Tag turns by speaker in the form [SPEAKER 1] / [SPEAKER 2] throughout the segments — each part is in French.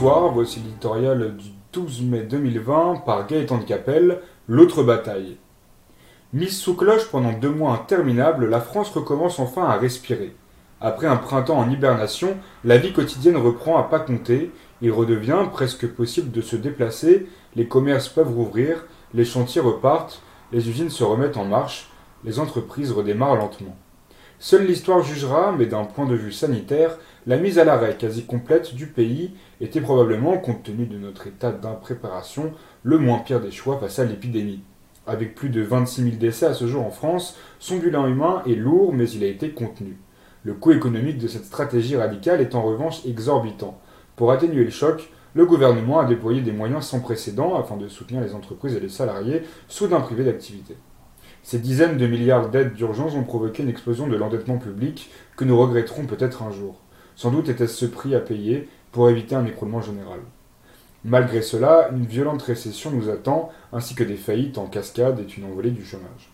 [SPEAKER 1] Bonsoir, voici l'éditorial du 12 mai 2020 par Gaëtan de Capelle, L'autre bataille. Mise sous cloche pendant deux mois interminables, la France recommence enfin à respirer. Après un printemps en hibernation, la vie quotidienne reprend à pas compter, il redevient presque possible de se déplacer, les commerces peuvent rouvrir, les chantiers repartent, les usines se remettent en marche, les entreprises redémarrent lentement. Seule l'histoire jugera, mais d'un point de vue sanitaire, la mise à l'arrêt quasi complète du pays était probablement, compte tenu de notre état d'impréparation, le moins pire des choix face à l'épidémie. Avec plus de 26 000 décès à ce jour en France, son bilan humain est lourd, mais il a été contenu. Le coût économique de cette stratégie radicale est en revanche exorbitant. Pour atténuer le choc, le gouvernement a déployé des moyens sans précédent afin de soutenir les entreprises et les salariés soudain privés d'activité. Ces dizaines de milliards d'aides d'urgence ont provoqué une explosion de l'endettement public que nous regretterons peut-être un jour. Sans doute était-ce ce prix à payer pour éviter un écroulement général. Malgré cela, une violente récession nous attend, ainsi que des faillites en cascade et une envolée du chômage.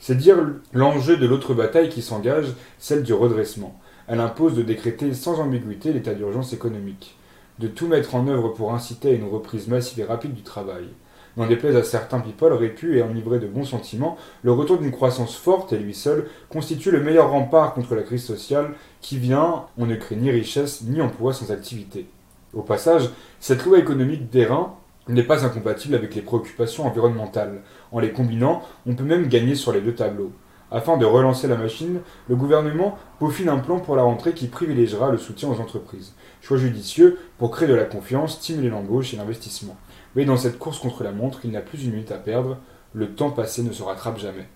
[SPEAKER 1] C'est dire l'enjeu de l'autre bataille qui s'engage, celle du redressement. Elle impose de décréter sans ambiguïté l'état d'urgence économique, de tout mettre en œuvre pour inciter à une reprise massive et rapide du travail, n'en déplaise à certains people répus et enivrés de bons sentiments, le retour d'une croissance forte et lui seul constitue le meilleur rempart contre la crise sociale qui vient, on ne crée ni richesse ni emploi sans activité. Au passage, cette loi économique d'airain n'est pas incompatible avec les préoccupations environnementales. En les combinant, on peut même gagner sur les deux tableaux. Afin de relancer la machine, le gouvernement peaufine un plan pour la rentrée qui privilégiera le soutien aux entreprises. Choix judicieux pour créer de la confiance, stimuler l'embauche et l'investissement. Mais dans cette course contre la montre, il n'a plus une minute à perdre, le temps passé ne se rattrape jamais.